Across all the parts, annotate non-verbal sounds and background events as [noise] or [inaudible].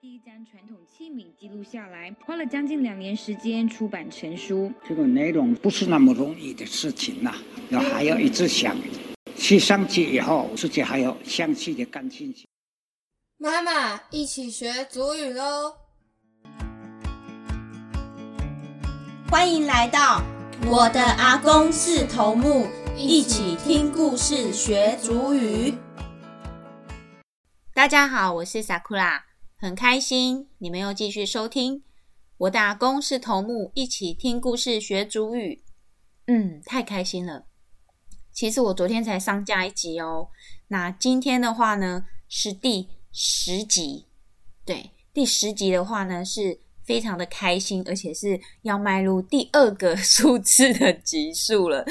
第一张传统器皿记录下来，花了将近两年时间出版成书。这个内容不是那么容易的事情呐，要还要一直想，去上去以后，自己还要详细的感兴趣。妈妈，一起学祖语喽！欢迎来到我的阿公是头目，一起听故事学祖语。大家好，我是 Sakura。很开心你们又继续收听我打工是头目，一起听故事学主语。嗯，太开心了。其实我昨天才上架一集哦。那今天的话呢是第十集，对，第十集的话呢是非常的开心，而且是要迈入第二个 [laughs] 数字的集数了。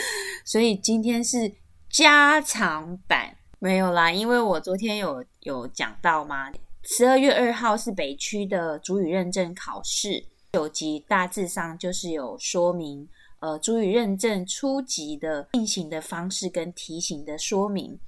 所以今天是加长版，没有啦，因为我昨天有有讲到嘛。十二月二号是北区的主语认证考试，九级大致上就是有说明，呃，主语认证初级的进行的方式跟题型的说明。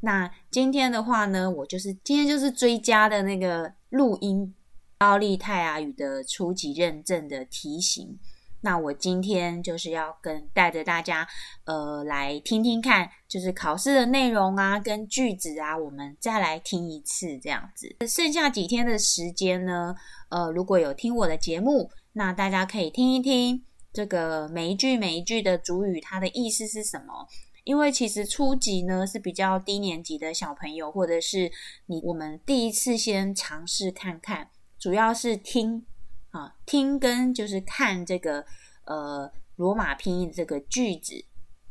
那今天的话呢，我就是今天就是追加的那个录音，高利泰雅语的初级认证的题型。那我今天就是要跟带着大家，呃，来听听看，就是考试的内容啊，跟句子啊，我们再来听一次这样子。剩下几天的时间呢，呃，如果有听我的节目，那大家可以听一听这个每一句每一句的主语它的意思是什么。因为其实初级呢是比较低年级的小朋友，或者是你我们第一次先尝试看看，主要是听。啊，听跟就是看这个呃罗马拼音这个句子，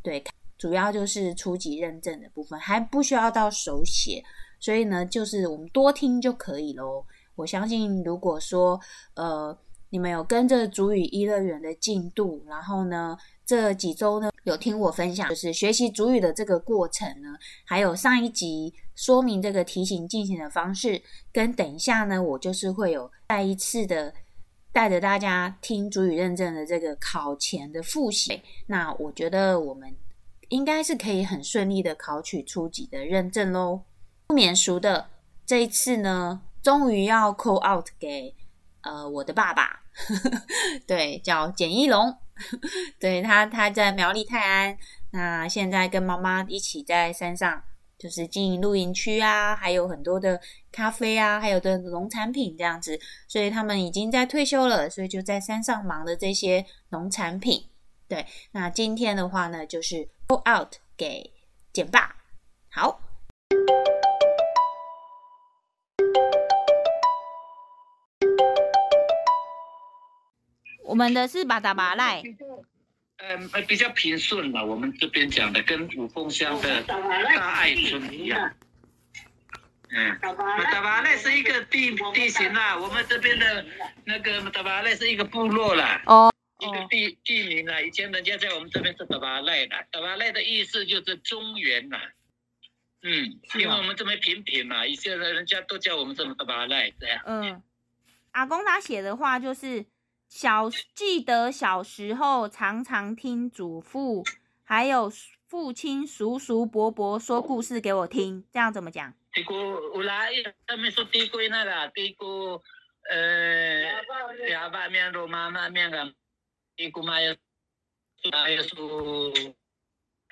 对，主要就是初级认证的部分，还不需要到手写，所以呢，就是我们多听就可以喽。我相信，如果说呃你们有跟着主语一乐园的进度，然后呢这几周呢有听我分享，就是学习主语的这个过程呢，还有上一集说明这个题型进行的方式，跟等一下呢我就是会有再一次的。带着大家听主语认证的这个考前的复习，那我觉得我们应该是可以很顺利的考取初级的认证喽。不免俗的，这一次呢，终于要 call out 给呃我的爸爸，[laughs] 对，叫简一龙，[laughs] 对他他在苗栗泰安，那现在跟妈妈一起在山上。就是经营露营区啊，还有很多的咖啡啊，还有的农产品这样子，所以他们已经在退休了，所以就在山上忙的这些农产品。对，那今天的话呢，就是 go out 给简爸。好，我们的是巴达巴赖。嗯，比较平顺了。我们这边讲的跟五峰乡的大爱村一样。嗯，达巴赖是一个地地形啦，我们这边的那个达巴赖是一个部落啦。哦。一个地地名啦，以前人家在我们这边是达巴赖啦，达巴赖的意思就是中原啦。嗯，因为我们这边平平嘛，以前的人家都叫我们这么达巴赖这样。嗯，阿公他写的话就是。小记得小时候常常听祖父还有父亲叔叔伯伯说故事给我听，这样怎么讲？这个有啦，他们说地龟那啦，地个呃，哑巴面罗妈妈面个，地姑妈也，妈也说，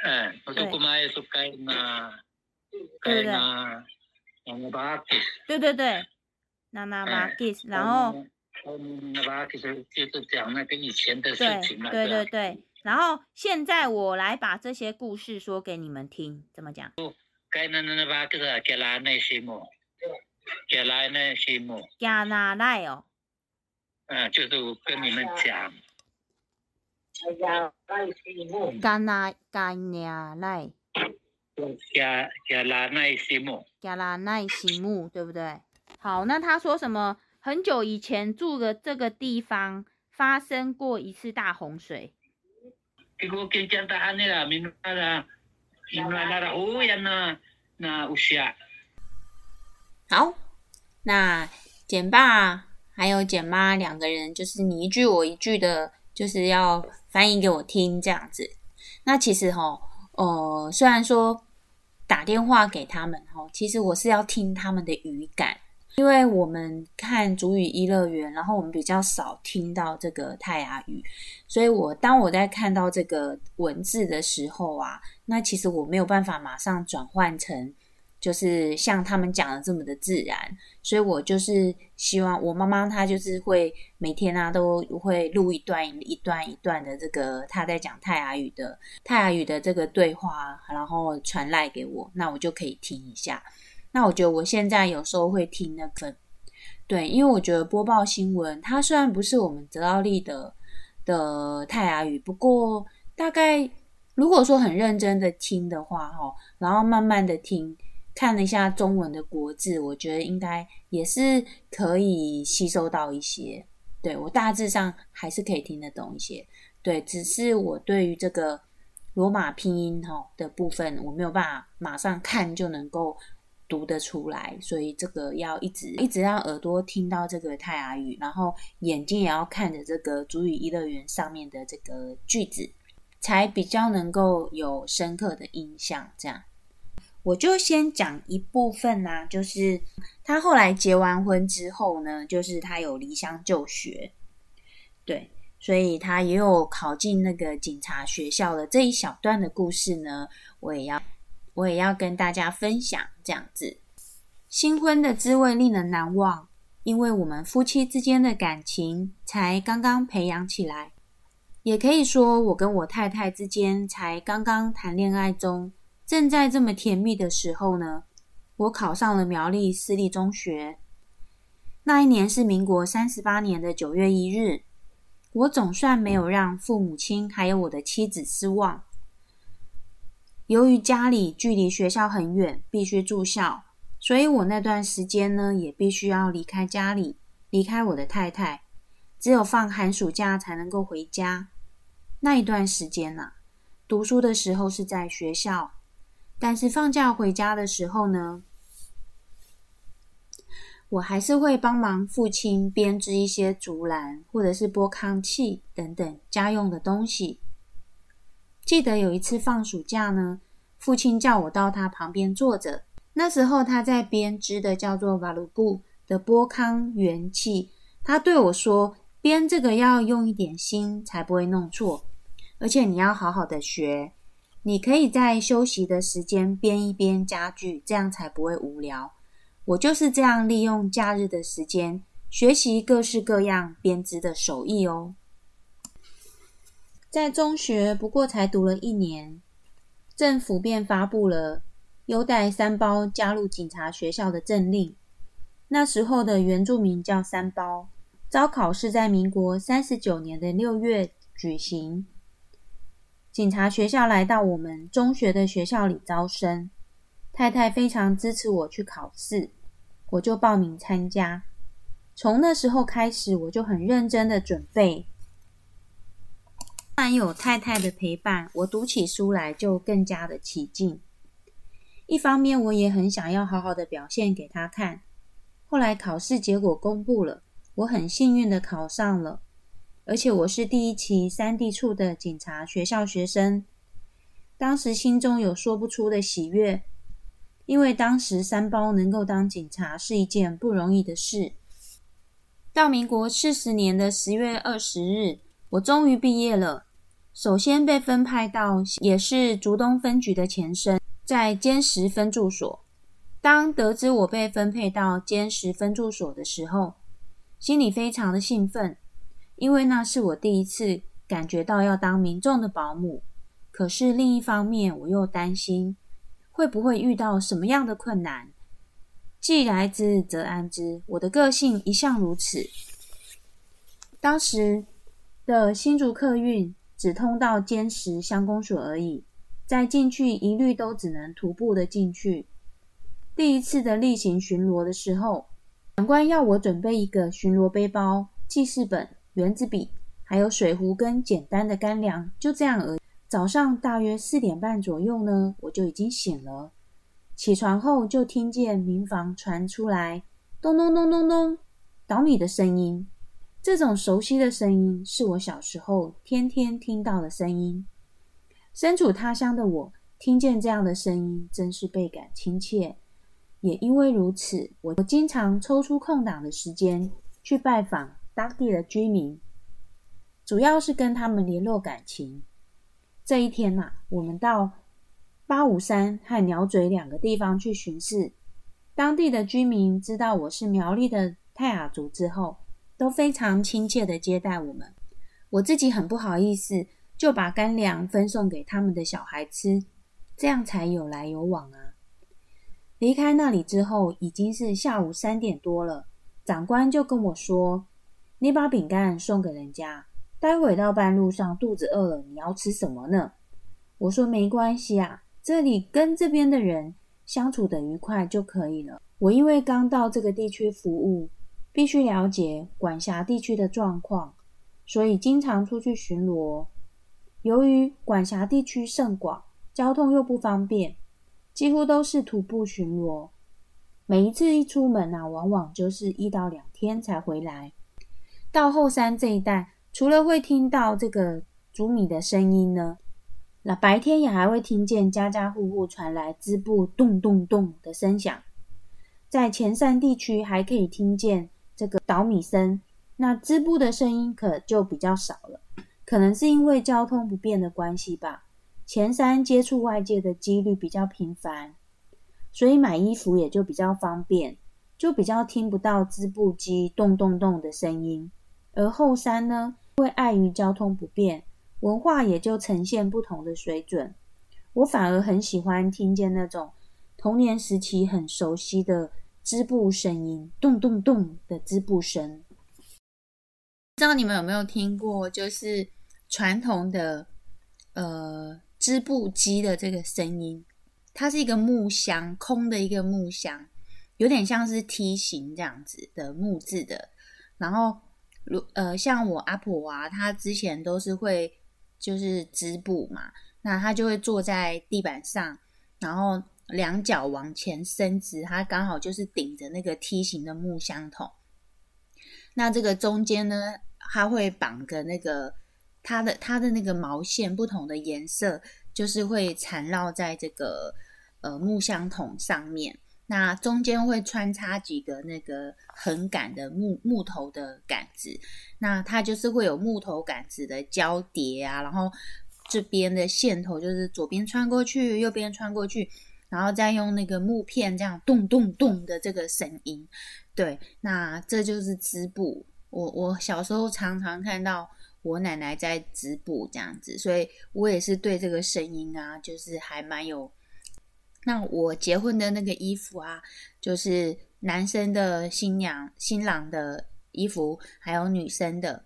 嗯，我说姑妈也说该那，该那，那那巴基，对对对，那那巴基，然后。嗯，那吧，就是就是讲那个以前的事情嘛，对对对。然后现在我来把这些故事说给你们听，怎么讲？该那那那吧，就是给拉那些么？给拉那些么？加拿大哦。嗯，就是跟你们讲。加拿加拿大。加加拉那些么？加拉那些么？对不对？好，那他说什么？很久以前住的这个地方发生过一次大洪水。好，那简爸还有简妈两个人，就是你一句我一句的，就是要翻译给我听这样子。那其实哈，呃，虽然说打电话给他们哈，其实我是要听他们的语感。因为我们看主语一乐园，然后我们比较少听到这个泰雅语，所以我当我在看到这个文字的时候啊，那其实我没有办法马上转换成。就是像他们讲的这么的自然，所以我就是希望我妈妈她就是会每天啊都会录一段一段一段的这个她在讲泰雅语的泰雅语的这个对话，然后传来给我，那我就可以听一下。那我觉得我现在有时候会听那个，对，因为我觉得播报新闻它虽然不是我们泽奥利的的泰雅语，不过大概如果说很认真的听的话，哈，然后慢慢的听。看了一下中文的国字，我觉得应该也是可以吸收到一些。对我大致上还是可以听得懂一些。对，只是我对于这个罗马拼音哈的部分，我没有办法马上看就能够读得出来，所以这个要一直一直让耳朵听到这个泰雅语，然后眼睛也要看着这个主语一乐园上面的这个句子，才比较能够有深刻的印象。这样。我就先讲一部分呢，就是他后来结完婚之后呢，就是他有离乡就学，对，所以他也有考进那个警察学校的这一小段的故事呢，我也要我也要跟大家分享。这样子，新婚的滋味令人难忘，因为我们夫妻之间的感情才刚刚培养起来，也可以说我跟我太太之间才刚刚谈恋爱中。正在这么甜蜜的时候呢，我考上了苗栗私立中学。那一年是民国三十八年的九月一日，我总算没有让父母亲还有我的妻子失望。由于家里距离学校很远，必须住校，所以我那段时间呢，也必须要离开家里，离开我的太太，只有放寒暑假才能够回家。那一段时间呢，读书的时候是在学校。但是放假回家的时候呢，我还是会帮忙父亲编织一些竹篮或者是拨糠器等等家用的东西。记得有一次放暑假呢，父亲叫我到他旁边坐着，那时候他在编织的叫做瓦鲁布的波康元器。他对我说：“编这个要用一点心，才不会弄错，而且你要好好的学。”你可以在休息的时间编一编家具，这样才不会无聊。我就是这样利用假日的时间学习各式各样编织的手艺哦。在中学不过才读了一年，政府便发布了优待三包加入警察学校的政令。那时候的原住民叫三包，招考是在民国三十九年的六月举行。警察学校来到我们中学的学校里招生，太太非常支持我去考试，我就报名参加。从那时候开始，我就很认真的准备。然有太太的陪伴，我读起书来就更加的起劲。一方面，我也很想要好好的表现给他看。后来考试结果公布了，我很幸运的考上了。而且我是第一期三地处的警察学校学生，当时心中有说不出的喜悦，因为当时三包能够当警察是一件不容易的事。到民国四十年的十月二十日，我终于毕业了。首先被分派到也是竹东分局的前身，在坚石分驻所。当得知我被分配到坚石分驻所的时候，心里非常的兴奋。因为那是我第一次感觉到要当民众的保姆，可是另一方面我又担心会不会遇到什么样的困难。既来之则安之，我的个性一向如此。当时的新竹客运只通到坚石乡公所而已，在进去一律都只能徒步的进去。第一次的例行巡逻的时候，长官要我准备一个巡逻背包、记事本。圆子笔，还有水壶跟简单的干粮，就这样而已。早上大约四点半左右呢，我就已经醒了。起床后就听见民房传出来咚咚咚咚咚捣米的声音。这种熟悉的声音是我小时候天天听到的声音。身处他乡的我，听见这样的声音，真是倍感亲切。也因为如此，我经常抽出空档的时间去拜访当地的居民，主要是跟他们联络感情。这一天呐，我们到八五山和鸟嘴两个地方去巡视。当地的居民知道我是苗栗的泰雅族之后，都非常亲切的接待我们。我自己很不好意思，就把干粮分送给他们的小孩吃，这样才有来有往啊。离开那里之后，已经是下午三点多了。长官就跟我说：“你把饼干送给人家，待会到半路上肚子饿了，你要吃什么呢？”我说：“没关系啊，这里跟这边的人。”相处的愉快就可以了。我因为刚到这个地区服务，必须了解管辖地区的状况，所以经常出去巡逻。由于管辖地区甚广，交通又不方便，几乎都是徒步巡逻。每一次一出门啊，往往就是一到两天才回来。到后山这一带，除了会听到这个煮米的声音呢。那白天也还会听见家家户户传来织布咚咚咚的声响，在前山地区还可以听见这个捣米声，那织布的声音可就比较少了，可能是因为交通不便的关系吧。前山接触外界的几率比较频繁，所以买衣服也就比较方便，就比较听不到织布机咚咚咚的声音。而后山呢，因为碍于交通不便。文化也就呈现不同的水准。我反而很喜欢听见那种童年时期很熟悉的织布声音，咚咚咚的织布声。不知道你们有没有听过，就是传统的呃织布机的这个声音？它是一个木箱，空的一个木箱，有点像是梯形这样子的木质的。然后，如呃，像我阿婆啊，她之前都是会。就是织布嘛，那她就会坐在地板上，然后两脚往前伸直，它刚好就是顶着那个梯形的木箱桶。那这个中间呢，它会绑个那个它的它的那个毛线不同的颜色，就是会缠绕在这个呃木箱桶上面。那中间会穿插几个那个横杆的木木头的杆子，那它就是会有木头杆子的交叠啊，然后这边的线头就是左边穿过去，右边穿过去，然后再用那个木片这样咚咚咚的这个声音，对，那这就是织布。我我小时候常常看到我奶奶在织布这样子，所以我也是对这个声音啊，就是还蛮有。那我结婚的那个衣服啊，就是男生的新娘、新郎的衣服，还有女生的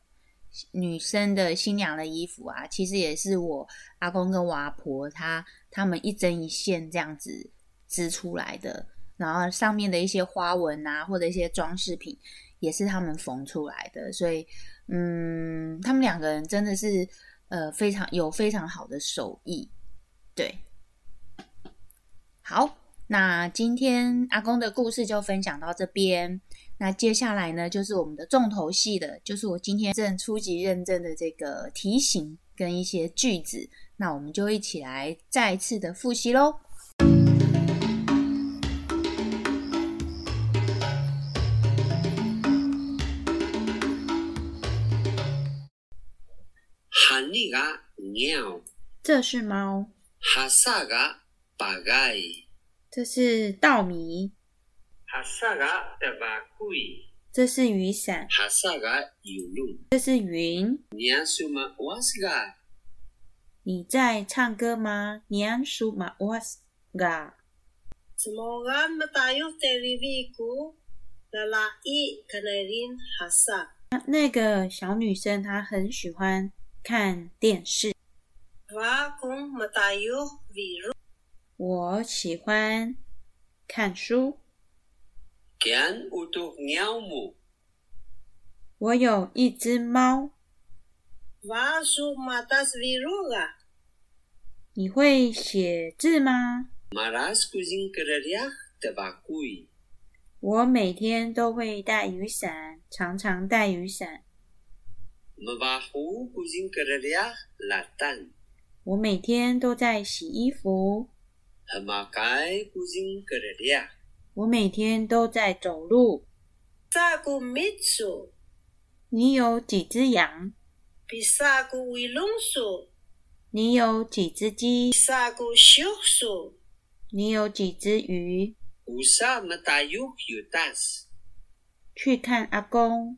女生的新娘的衣服啊，其实也是我阿公跟我阿婆他他们一针一线这样子织出来的，然后上面的一些花纹啊，或者一些装饰品，也是他们缝出来的，所以嗯，他们两个人真的是呃非常有非常好的手艺，对。好，那今天阿公的故事就分享到这边。那接下来呢，就是我们的重头戏的，就是我今天正初级认证的这个题型跟一些句子。那我们就一起来再次的复习喽。哈尼这是猫。哈萨嘎。巴盖，这是稻米。哈萨嘎的巴贵，这是雨伞。哈萨嘎有路，这是云。娘苏玛瓦斯嘎，你在唱歌吗？娘苏玛瓦斯嘎。怎么俺们大有在里边过？那拉伊可能人哈萨。那个小女生她很喜欢看电视。瓦公没大有围入。我喜欢看书。我有一只猫。你会写字吗？我每天都会带雨伞，常常带雨伞。我每天都在洗衣服。我每天都在走路。你有几只羊？你有几只鸡？你有几只鱼？去看阿公。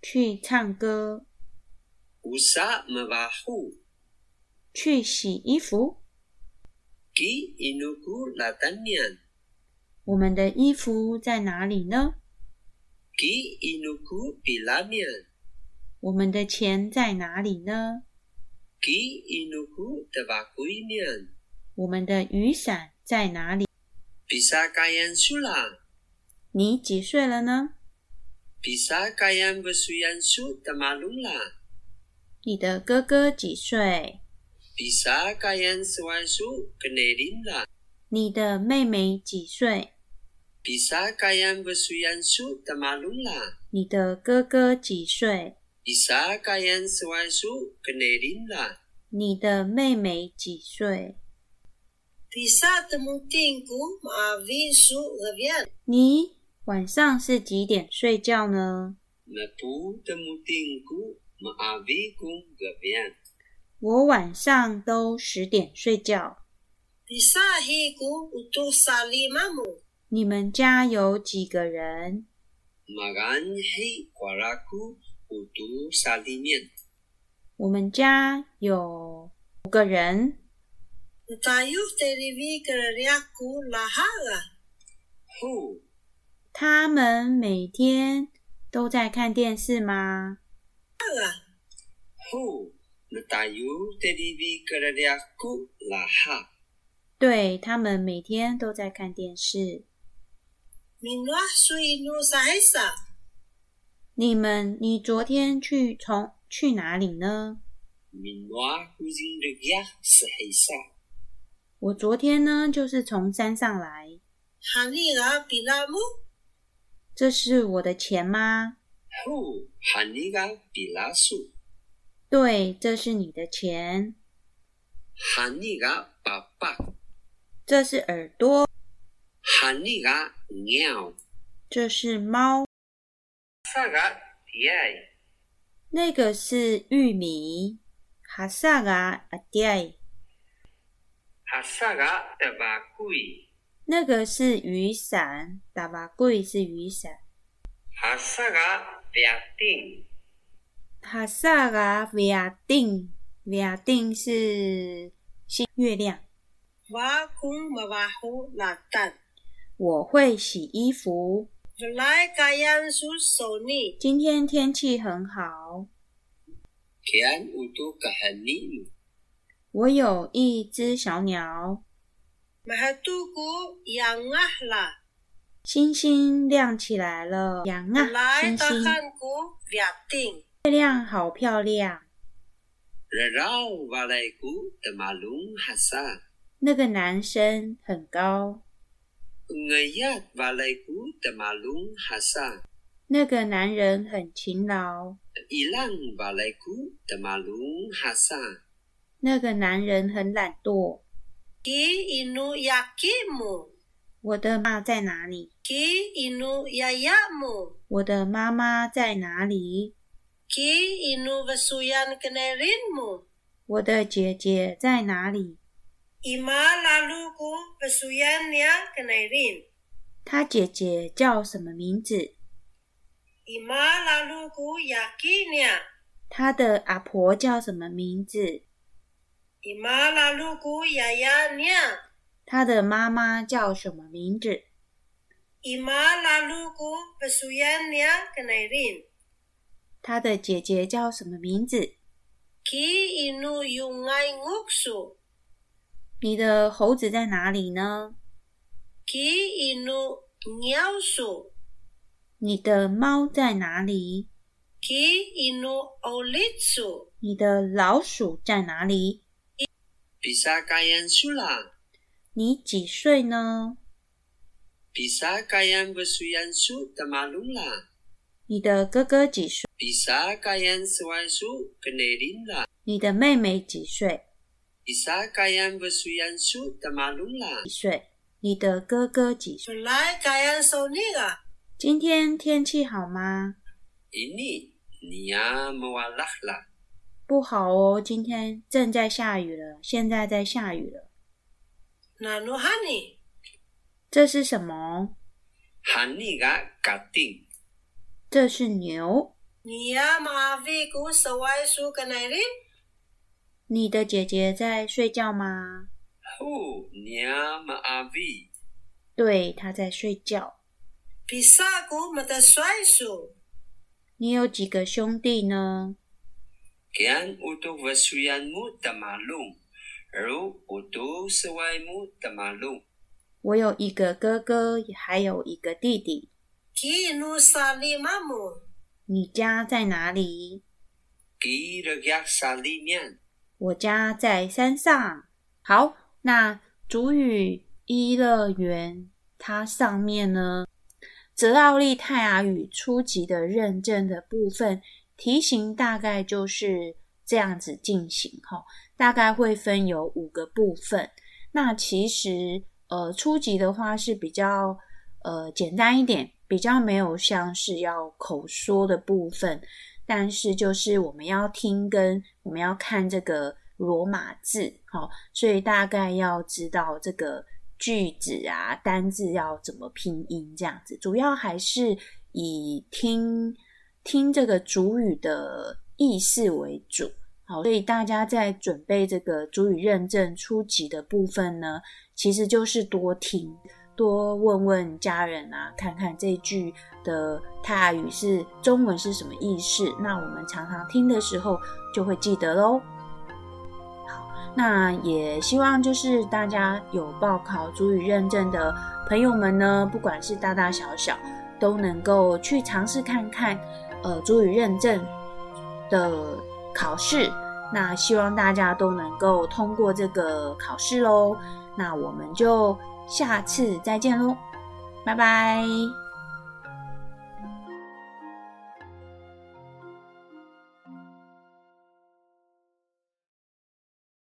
去唱歌。去洗衣服。我们的衣服在哪里呢.我们的钱在哪里呢.我们的雨伞在哪里.你几岁了呢.你的哥哥几岁？你的妹妹几岁？你的哥哥几岁？你的妹妹几岁？你晚上是几点睡觉呢？我晚上都十点睡觉。你们家有几个人？我们家有五个人。他们每天都在看电视吗？对，他们每天都在看电视。你们，你昨天去从去哪里呢.我昨天呢，就是从山上来。这是我的钱吗？对，这是你的钱。Haniga papa. 这是耳朵，Haniga nyao. 这是猫.那个是玉米。哈萨嘎阿爹，Hasaga tabakui. 那个是雨伞。打巴贵是雨伞。Hasaga biating. 帕萨嘎维亚丁，维是月亮。我会洗衣服。今天天气很好。我有一只小鸟。星星亮起来了，星星。月亮好漂亮。那个男生很高.那个男人很勤劳.那个男人很懒惰。Ki inu yakimu. 我的妈在哪里.我的妈妈在哪里？我的姐姐在哪里？她姐姐叫什么名字？她的阿婆叫什么名字？她的妈妈叫什么名字？伊玛拉鲁古，不苏亚尼亚格奈林。他的姐姐叫什么名字？你的猴子在哪里呢？你的猫在哪里？你的老鼠在哪里？你几岁呢？你的哥哥几岁？Bisa kayan sewan su kenerin la. 你的妹妹几岁.几岁？你的哥哥几岁.今天天气好吗.不好哦，今天正在下雨了，现在在下雨了。这是什么.这是牛。Ku sawai su kanarin. 你的姐姐在睡觉吗？Hu. 对，她在睡觉。Pisa ku mataswai su. 你有几个兄弟呢？Kian untuk bersuyan mu tamalung. Ru untuk sewai mu tamalung. 我有一个哥哥，还有一个弟弟。Ki nu sali mamu. 你家在哪里.我家在山上。好，那主语一乐园它上面呢，泽奥利泰雅语初级的认证的部分题型大概就是这样子进行哈，大概会分有五个部分。那其实呃初级的话是比较呃简单一点，比较没有像是要口说的部分。但是就是我们要听跟我们要看这个罗马字，好，所以大概要知道这个句子啊、单字要怎么拼音这样子。主要还是以听听这个主语的意思为主，好，所以大家在准备这个主语认证初级的部分呢，其实就是多听。多问问家人啊，看看这句的泰语是中文是什么意思。那我们常常听的时候就会记得喽。好，那也希望就是大家有报考主语认证的朋友们呢，不管是大大小小，都能够去尝试看看，呃，主语认证的考试。那希望大家都能够通过这个考试喽。那我们就。下次再见喽，拜拜。